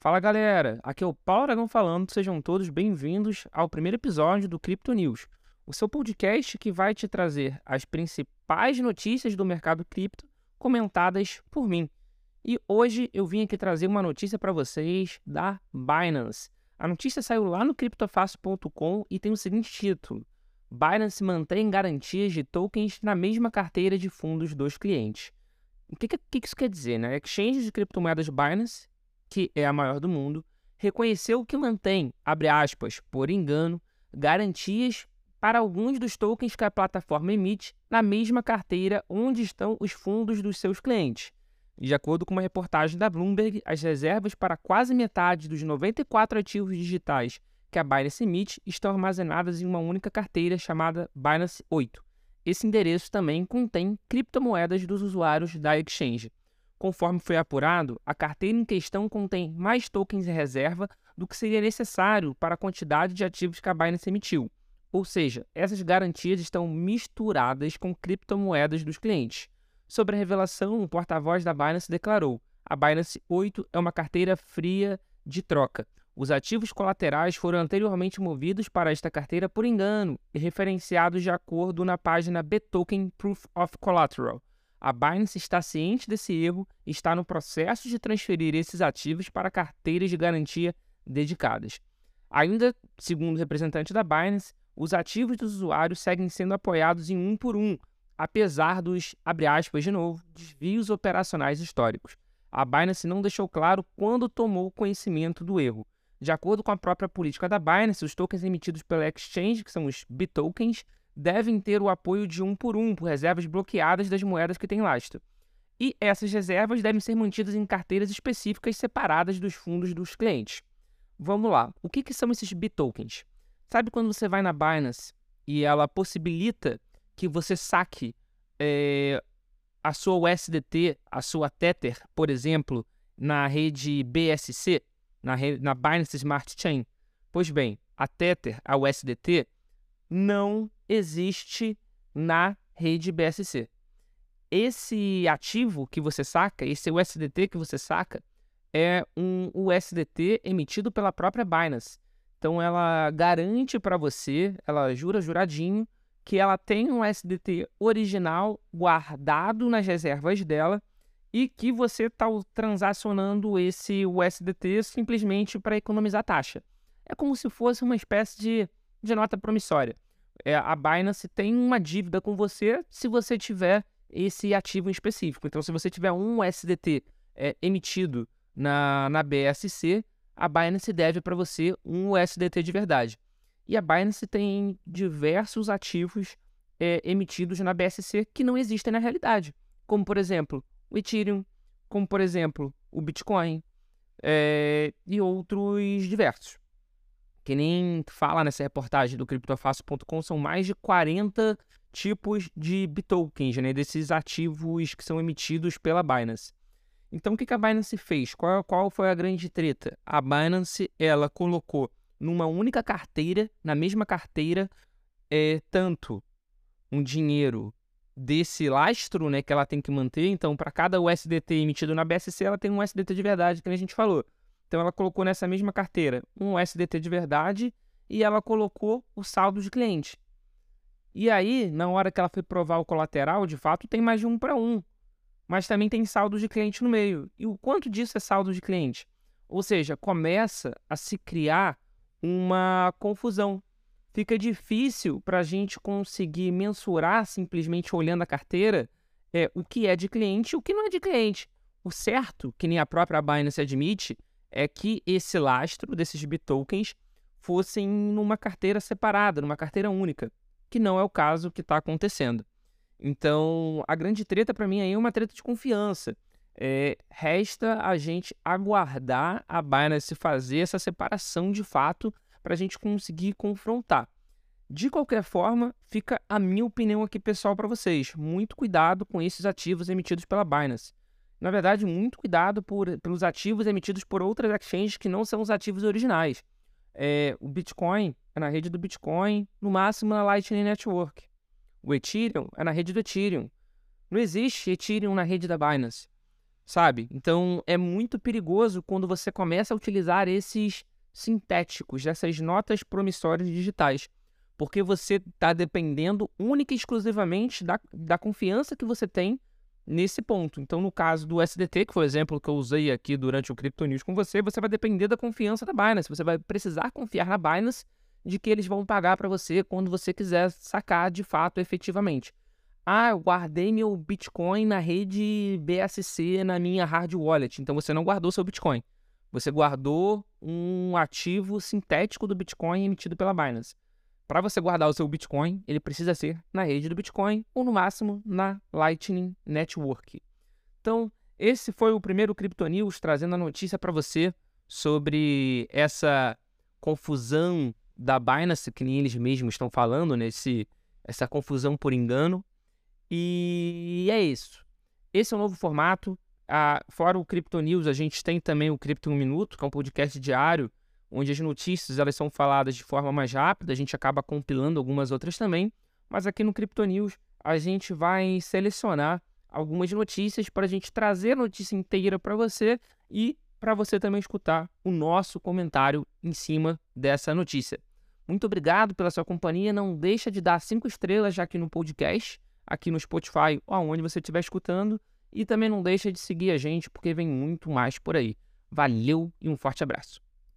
Fala galera, aqui é o Paulo Aragão falando, sejam todos bem-vindos ao primeiro episódio do Crypto News, o seu podcast que vai te trazer as principais notícias do mercado cripto comentadas por mim. E hoje eu vim aqui trazer uma notícia para vocês da Binance. A notícia saiu lá no criptofácil.com e tem o seguinte título: Binance mantém garantias de tokens na mesma carteira de fundos dos clientes. O que, que, que isso quer dizer? Né? Exchange de criptomoedas Binance que é a maior do mundo, reconheceu que mantém, abre aspas, por engano, garantias para alguns dos tokens que a plataforma emite na mesma carteira onde estão os fundos dos seus clientes. De acordo com uma reportagem da Bloomberg, as reservas para quase metade dos 94 ativos digitais que a Binance emite estão armazenadas em uma única carteira chamada Binance 8. Esse endereço também contém criptomoedas dos usuários da exchange. Conforme foi apurado, a carteira em questão contém mais tokens em reserva do que seria necessário para a quantidade de ativos que a Binance emitiu. Ou seja, essas garantias estão misturadas com criptomoedas dos clientes. Sobre a revelação, o porta-voz da Binance declarou: a Binance 8 é uma carteira fria de troca. Os ativos colaterais foram anteriormente movidos para esta carteira por engano e referenciados de acordo na página Btoken Proof of Collateral. A Binance está ciente desse erro e está no processo de transferir esses ativos para carteiras de garantia dedicadas. Ainda, segundo o representante da Binance, os ativos dos usuários seguem sendo apoiados em um por um, apesar dos, abre aspas de novo, desvios operacionais históricos. A Binance não deixou claro quando tomou conhecimento do erro. De acordo com a própria política da Binance, os tokens emitidos pela exchange, que são os BitTokens, devem ter o apoio de um por um por reservas bloqueadas das moedas que têm lastro. E essas reservas devem ser mantidas em carteiras específicas separadas dos fundos dos clientes. Vamos lá, o que, que são esses BitTokens? Sabe quando você vai na Binance e ela possibilita que você saque é, a sua USDT, a sua Tether, por exemplo, na rede BSC, na, na Binance Smart Chain? Pois bem, a Tether, a USDT, não existe na rede BSC. Esse ativo que você saca, esse USDT que você saca, é um USDT emitido pela própria Binance. Então ela garante para você, ela jura juradinho, que ela tem um USDT original guardado nas reservas dela e que você está transacionando esse USDT simplesmente para economizar taxa. É como se fosse uma espécie de, de nota promissória é, a Binance tem uma dívida com você se você tiver esse ativo em específico. Então, se você tiver um USDT é, emitido na, na BSC, a Binance deve para você um USDT de verdade. E a Binance tem diversos ativos é, emitidos na BSC que não existem na realidade, como por exemplo o Ethereum, como por exemplo o Bitcoin é, e outros diversos que nem fala nessa reportagem do criptofácil.com, são mais de 40 tipos de bitokens, né, desses ativos que são emitidos pela Binance. Então, o que a Binance fez? Qual, qual foi a grande treta? A Binance ela colocou numa única carteira, na mesma carteira, é, tanto um dinheiro desse lastro né, que ela tem que manter. Então, para cada USDT emitido na BSC, ela tem um USDT de verdade, que a gente falou. Então ela colocou nessa mesma carteira um SDT de verdade e ela colocou o saldo de cliente. E aí, na hora que ela foi provar o colateral, de fato tem mais de um para um. Mas também tem saldo de cliente no meio. E o quanto disso é saldo de cliente? Ou seja, começa a se criar uma confusão. Fica difícil para a gente conseguir mensurar simplesmente olhando a carteira é, o que é de cliente e o que não é de cliente. O certo, que nem a própria Binance admite, é que esse lastro desses bitokens fossem numa carteira separada, numa carteira única, que não é o caso que está acontecendo. Então, a grande treta para mim aí é uma treta de confiança. É, resta a gente aguardar a Binance fazer essa separação de fato para a gente conseguir confrontar. De qualquer forma, fica a minha opinião aqui pessoal para vocês. Muito cuidado com esses ativos emitidos pela Binance na verdade, muito cuidado por, pelos ativos emitidos por outras exchanges que não são os ativos originais. É, o Bitcoin é na rede do Bitcoin, no máximo na Lightning Network. O Ethereum é na rede do Ethereum. Não existe Ethereum na rede da Binance. sabe? Então é muito perigoso quando você começa a utilizar esses sintéticos, essas notas promissórias digitais, porque você está dependendo única e exclusivamente da, da confiança que você tem nesse ponto. Então, no caso do SDT, que foi o exemplo que eu usei aqui durante o Crypto News com você, você vai depender da confiança da Binance. Você vai precisar confiar na Binance de que eles vão pagar para você quando você quiser sacar de fato, efetivamente. Ah, eu guardei meu Bitcoin na rede BSC na minha hard wallet. Então você não guardou seu Bitcoin. Você guardou um ativo sintético do Bitcoin emitido pela Binance. Para você guardar o seu Bitcoin, ele precisa ser na rede do Bitcoin ou no máximo na Lightning Network. Então, esse foi o primeiro Crypto News trazendo a notícia para você sobre essa confusão da Binance, que nem eles mesmos estão falando, nesse essa confusão por engano. E é isso. Esse é o novo formato. Ah, fora o Crypto News, a gente tem também o Crypto 1 Minuto, que é um podcast diário, onde as notícias elas são faladas de forma mais rápida, a gente acaba compilando algumas outras também, mas aqui no Crypto News a gente vai selecionar algumas notícias para a gente trazer a notícia inteira para você e para você também escutar o nosso comentário em cima dessa notícia. Muito obrigado pela sua companhia. Não deixa de dar cinco estrelas já aqui no podcast aqui no Spotify ou aonde você estiver escutando. E também não deixa de seguir a gente, porque vem muito mais por aí. Valeu e um forte abraço.